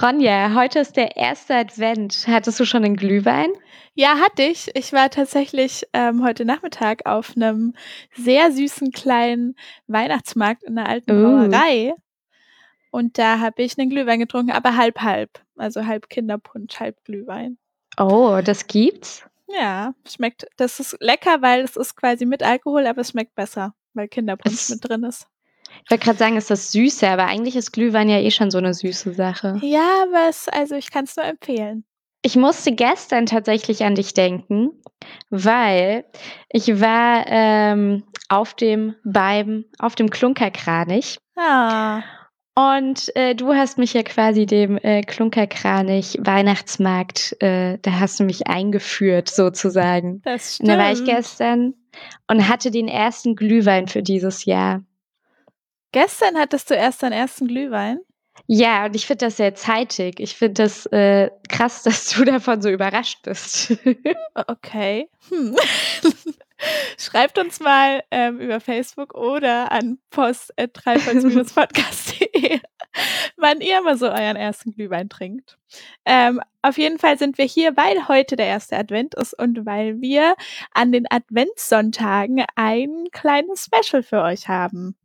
Ronja, heute ist der erste Advent. Hattest du schon einen Glühwein? Ja, hatte ich. Ich war tatsächlich ähm, heute Nachmittag auf einem sehr süßen kleinen Weihnachtsmarkt in der alten Uh. Brauerei. Und da habe ich einen Glühwein getrunken, aber halb halb. Also halb Kinderpunsch, halb Glühwein. Oh, das gibt's? Ja, schmeckt, das ist lecker, weil es ist quasi mit Alkohol, aber es schmeckt besser, weil Kinderpunsch Es- mit drin ist. Ich wollte gerade sagen, ist das süße, aber eigentlich ist Glühwein ja eh schon so eine süße Sache. Ja, aber es, also ich kann es nur empfehlen. Ich musste gestern tatsächlich an dich denken, weil ich war ähm, auf dem beim auf dem Klunkerkranich Ah, und äh, du hast mich ja quasi dem äh, Klunkerkranich Weihnachtsmarkt, äh, da hast du mich eingeführt sozusagen. das Und stimmt. da war ich gestern und hatte den ersten Glühwein für dieses Jahr. Gestern hattest du erst deinen ersten Glühwein. Ja, und ich finde das sehr zeitig. Ich finde das äh, krass, dass du davon so überrascht bist. Okay. Hm. Schreibt uns mal ähm, über Facebook oder an post.dreifalls-podcast.de, wann ihr mal so euren ersten Glühwein trinkt. Ähm, auf jeden Fall sind wir hier, weil heute der erste Advent ist und weil wir an den Adventssonntagen ein kleines Special für euch haben.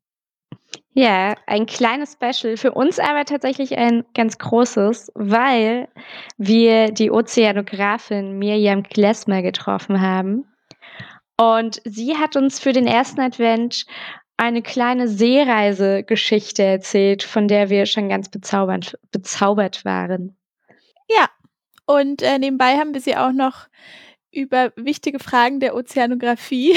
Ja, ein kleines Special, für uns aber tatsächlich ein ganz großes, weil wir die Ozeanografin Miriam Klesmer getroffen haben. Und sie hat uns für den ersten Advent eine kleine Seereisegeschichte erzählt, von der wir schon ganz bezaubert, bezaubert waren. Und äh, nebenbei haben wir sie auch noch über wichtige Fragen der Ozeanographie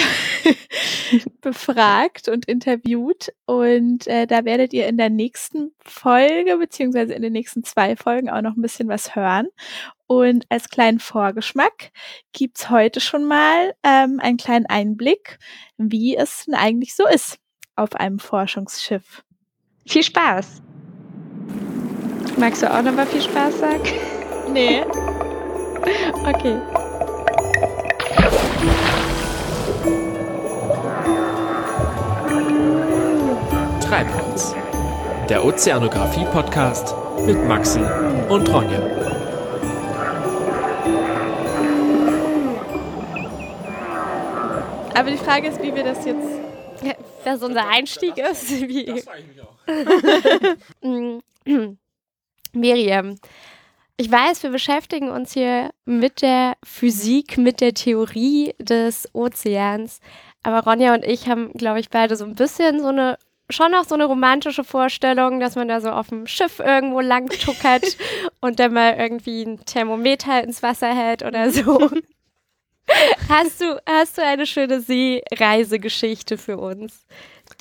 befragt und interviewt. Und äh, da werdet ihr in der nächsten Folge, beziehungsweise in den nächsten zwei Folgen auch noch ein bisschen was hören. Und als kleinen Vorgeschmack gibt's heute schon mal ähm, einen kleinen Einblick, wie es denn eigentlich so ist auf einem Forschungsschiff. Viel Spaß! Magst du auch noch mal viel Spaß sagen? Nee. Okay. Treibholz. Der Ozeanographie-Podcast mit Maxi und Ronja. Aber die Frage ist, wie wir das jetzt. Ja, dass unser Einstieg ist. Wie, frage ich mich auch. Mm, Miriam, ich weiß, wir beschäftigen uns hier mit der Physik, mit der Theorie des Ozeans. Aber Ronja und ich haben, glaube ich, beide so ein bisschen so eine, schon noch so eine romantische Vorstellung, dass man da so auf dem Schiff irgendwo lang tuckert und dann mal irgendwie ein Thermometer ins Wasser hält oder so. Hast du, hast du eine schöne Seereisegeschichte für uns,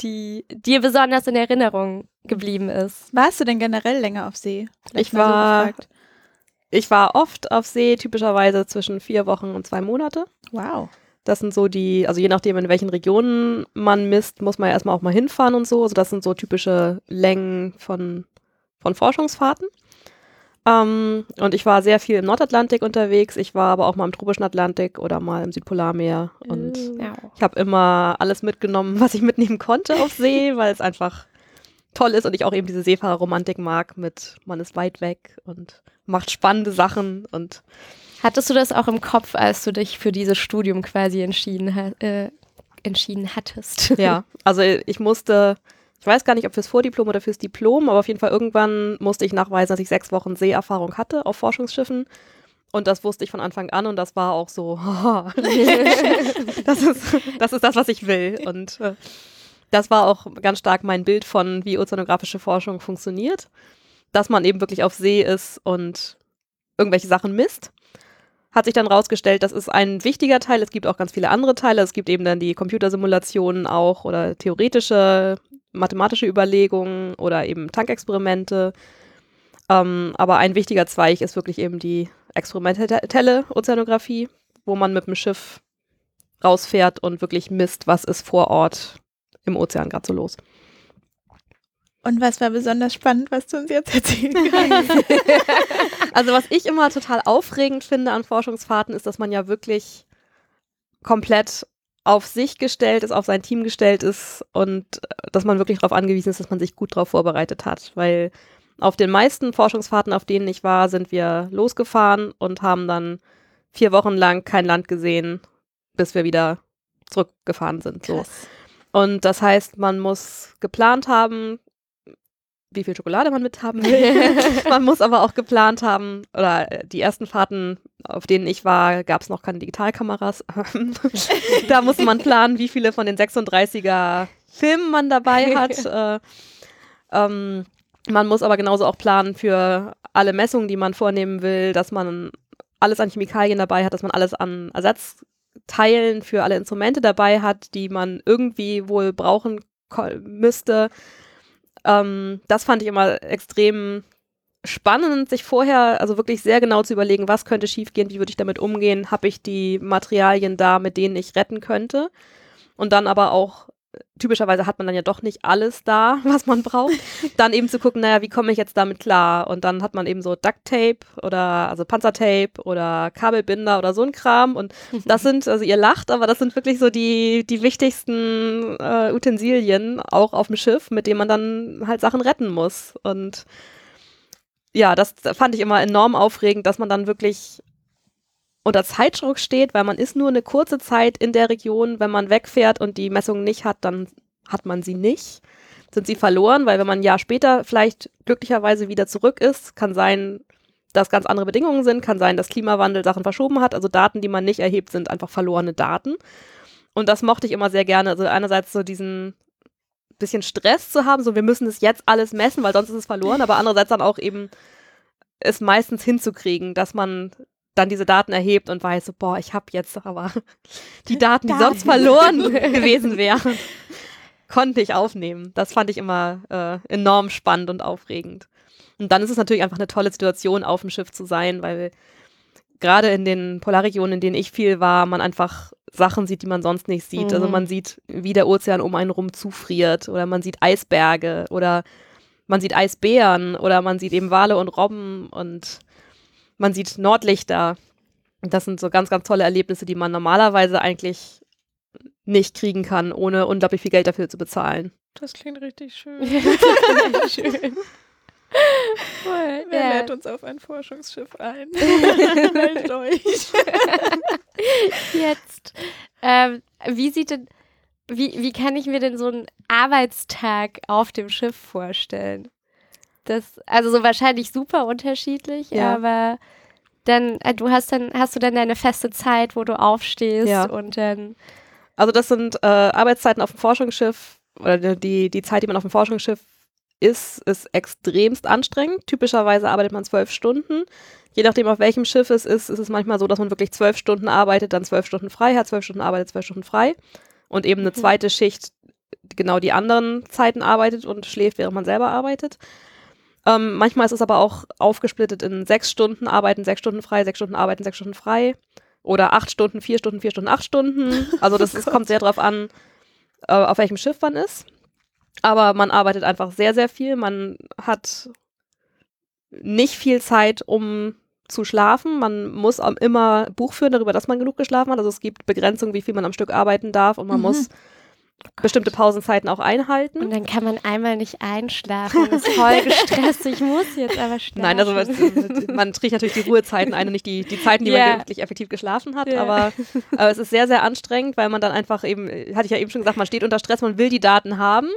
die dir besonders in Erinnerung geblieben ist? Warst du denn generell länger auf See? Vielleicht Ich so war- gefragt. Ich war oft auf See, typischerweise zwischen vier Wochen und zwei Monate. Wow. Das sind so die, also je nachdem, in welchen Regionen man misst, muss man ja erstmal auch mal hinfahren und so. Also das sind so typische Längen von, von Forschungsfahrten. Ähm, und ich war sehr viel im Nordatlantik unterwegs. Ich war aber auch mal im tropischen Atlantik oder mal im Südpolarmeer. Und Ja. ich habe immer alles mitgenommen, was ich mitnehmen konnte auf See, weil es einfach toll ist und ich auch eben diese Seefahrerromantik mag mit man ist weit weg und macht spannende Sachen und Hattest du das auch im Kopf, als du dich für dieses Studium quasi entschieden, äh, entschieden hattest? ja, also ich musste, ich weiß gar nicht, ob fürs Vordiplom oder fürs Diplom, aber auf jeden Fall irgendwann musste ich nachweisen, dass ich sechs Wochen Seeerfahrung hatte auf Forschungsschiffen. Und das wusste ich von Anfang an und das war auch so, das, ist, das ist das, was ich will. Und äh, das war auch ganz stark mein Bild von, wie ozeanografische Forschung funktioniert. Dass man eben wirklich auf See ist und irgendwelche Sachen misst. Hat sich dann rausgestellt, das ist ein wichtiger Teil. Es gibt auch ganz viele andere Teile. Es gibt eben dann die Computersimulationen auch oder theoretische, mathematische Überlegungen oder eben Tankexperimente. Ähm, aber ein wichtiger Zweig ist wirklich eben die experimentelle Ozeanographie, wo man mit dem Schiff rausfährt und wirklich misst, was ist vor Ort im Ozean gerade so los. Und was war besonders spannend, was du uns jetzt erzählen kannst? Also was ich immer total aufregend finde an Forschungsfahrten ist, dass man ja wirklich komplett auf sich gestellt ist, auf sein Team gestellt ist und äh, dass man wirklich darauf angewiesen ist, dass man sich gut darauf vorbereitet hat, weil auf den meisten Forschungsfahrten, auf denen ich war, sind wir losgefahren und haben dann vier Wochen lang kein Land gesehen, bis wir wieder zurückgefahren sind. So. Und das heißt, man muss geplant haben, wie viel Schokolade man mithaben will. man muss aber auch geplant haben, oder äh, die ersten Fahrten, auf denen ich war, gab es noch keine Digitalkameras. da muss man planen, wie viele von den 36er Filmen man dabei hat. äh, ähm, man muss aber genauso auch planen für alle Messungen, die man vornehmen will, dass man alles an Chemikalien dabei hat, dass man alles an Ersatzteilen für alle Instrumente dabei hat, die man irgendwie wohl brauchen müsste. Ähm, das fand ich immer extrem spannend, sich vorher, also wirklich sehr genau zu überlegen, was könnte schiefgehen, wie würde ich damit umgehen, habe ich die Materialien da, mit denen ich retten könnte. Und dann aber auch, typischerweise hat man dann ja doch nicht alles da, was man braucht. dann eben zu gucken, naja, wie komme ich jetzt damit klar? Und dann hat man eben so Duct Tape oder also Panzertape oder Kabelbinder oder so ein Kram. Und das sind, also ihr lacht, aber das sind wirklich so die, die wichtigsten äh, Utensilien auch auf dem Schiff, mit denen man dann halt Sachen retten muss. Und ja, das fand ich immer enorm aufregend, dass man dann wirklich unter Zeitdruck steht, weil man ist nur eine kurze Zeit in der Region. Wenn man wegfährt und die Messung nicht hat, dann hat man sie nicht. Sind sie verloren, weil wenn man ein Jahr später vielleicht glücklicherweise wieder zurück ist, kann sein, dass ganz andere Bedingungen sind, kann sein, dass Klimawandel Sachen verschoben hat. Also Daten, die man nicht erhebt, sind einfach verlorene Daten. Und das mochte ich immer sehr gerne. Also einerseits so diesen bisschen Stress zu haben, so wir müssen es jetzt alles messen, weil sonst ist es verloren, aber andererseits dann auch eben es meistens hinzukriegen, dass man dann diese Daten erhebt und weiß, so, boah, ich habe jetzt aber die Daten, die sonst verloren gewesen wären, konnte ich aufnehmen. Das fand ich immer äh, enorm spannend und aufregend. Und dann ist es natürlich einfach eine tolle Situation, auf dem Schiff zu sein, weil gerade in den Polarregionen, in denen ich viel war, man einfach Sachen sieht, die man sonst nicht sieht. Also Mhm. man sieht, wie der Ozean um einen rum zufriert oder man sieht Eisberge oder man sieht Eisbären oder man sieht eben Wale und Robben und man sieht Nordlichter. Das sind so ganz, ganz tolle Erlebnisse, die man normalerweise eigentlich nicht kriegen kann, ohne unglaublich viel Geld dafür zu bezahlen. Das klingt richtig schön. Schön. Voll. Wer Ja. lädt uns auf ein Forschungsschiff ein? Meldet euch. Jetzt. Ähm, wie sieht denn, wie, wie kann ich mir denn so einen Arbeitstag auf dem Schiff vorstellen? Das, also so wahrscheinlich super unterschiedlich, Ja. aber dann, äh, du hast dann, hast du dann deine feste Zeit, wo du aufstehst Ja. und dann. Also das sind äh, Arbeitszeiten auf dem Forschungsschiff oder die, die Zeit, die man auf dem Forschungsschiff ist, ist extremst anstrengend. Typischerweise arbeitet man zwölf Stunden. Je nachdem, auf welchem Schiff es ist, ist es manchmal so, dass man wirklich zwölf Stunden arbeitet, dann zwölf Stunden frei hat, zwölf Stunden arbeitet, zwölf Stunden frei und eben eine Mhm. zweite Schicht genau die anderen Zeiten arbeitet und schläft, während man selber arbeitet. Ähm, manchmal ist es aber auch aufgesplittet in sechs Stunden arbeiten, sechs Stunden frei, sechs Stunden arbeiten, sechs Stunden frei. Oder acht Stunden, vier Stunden, vier Stunden, acht Stunden. Also das es kommt sehr drauf an, äh, auf welchem Schiff man ist. Aber man arbeitet einfach sehr, sehr viel. Man hat nicht viel Zeit, um zu schlafen. Man muss immer Buch führen darüber, dass man genug geschlafen hat. Also es gibt Begrenzungen, wie viel man am Stück arbeiten darf und man Mhm. muss bestimmte Pausenzeiten auch einhalten. Und dann kann man einmal nicht einschlafen. Das ist voll gestresst. Ich muss jetzt aber schlafen. Nein, also was- man trägt natürlich die Ruhezeiten ein und nicht die, die Zeiten, die Ja. man wirklich effektiv geschlafen hat. Ja. Aber, aber es ist sehr, sehr anstrengend, weil man dann einfach eben, hatte ich ja eben schon gesagt, man steht unter Stress, man will die Daten haben.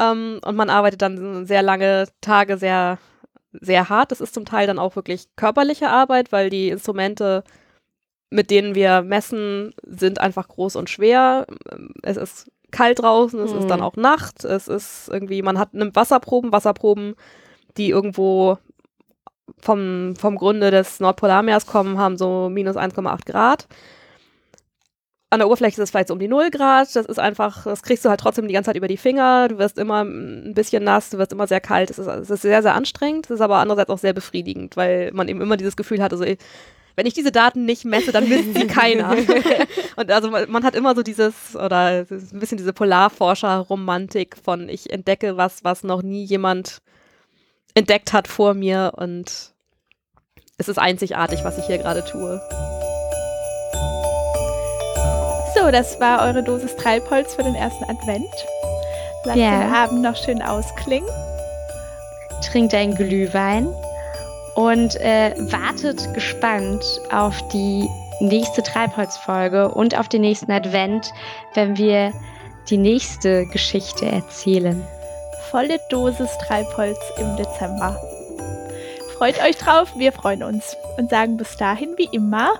Ähm, und man arbeitet dann sehr lange Tage sehr, sehr hart. Das ist zum Teil dann auch wirklich körperliche Arbeit, weil die Instrumente, mit denen wir messen, sind einfach groß und schwer. Es ist kalt draußen, es ist Hm. dann auch Nacht, es ist irgendwie, man hat nimmt Wasserproben, Wasserproben, die irgendwo vom, vom Grunde des Nordpolarmeers kommen, haben so minus 1,8 Grad. An der Oberfläche ist es vielleicht so um die 0 Grad. Das ist einfach, das kriegst du halt trotzdem die ganze Zeit über die Finger. Du wirst immer ein bisschen nass, du wirst immer sehr kalt. Es ist, es ist sehr, sehr anstrengend. Es ist aber andererseits auch sehr befriedigend, weil man eben immer dieses Gefühl hat, also wenn ich diese Daten nicht messe, dann misst sie keiner. Und also man, man hat immer so dieses, oder es ist ein bisschen diese Polarforscher-Romantik von ich entdecke was, was noch nie jemand entdeckt hat vor mir und es ist einzigartig, was ich hier gerade tue. So, das war eure Dosis Treibholz für den ersten Advent. Lasst Ja. den Abend noch schön ausklingen. trinkt einen Glühwein und äh, wartet gespannt auf die nächste Treibholzfolge und auf den nächsten Advent, wenn wir die nächste Geschichte erzählen. Volle Dosis Treibholz im Dezember. Freut euch drauf, wir freuen uns und sagen bis dahin wie immer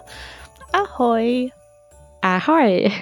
Ahoi. Ahoi.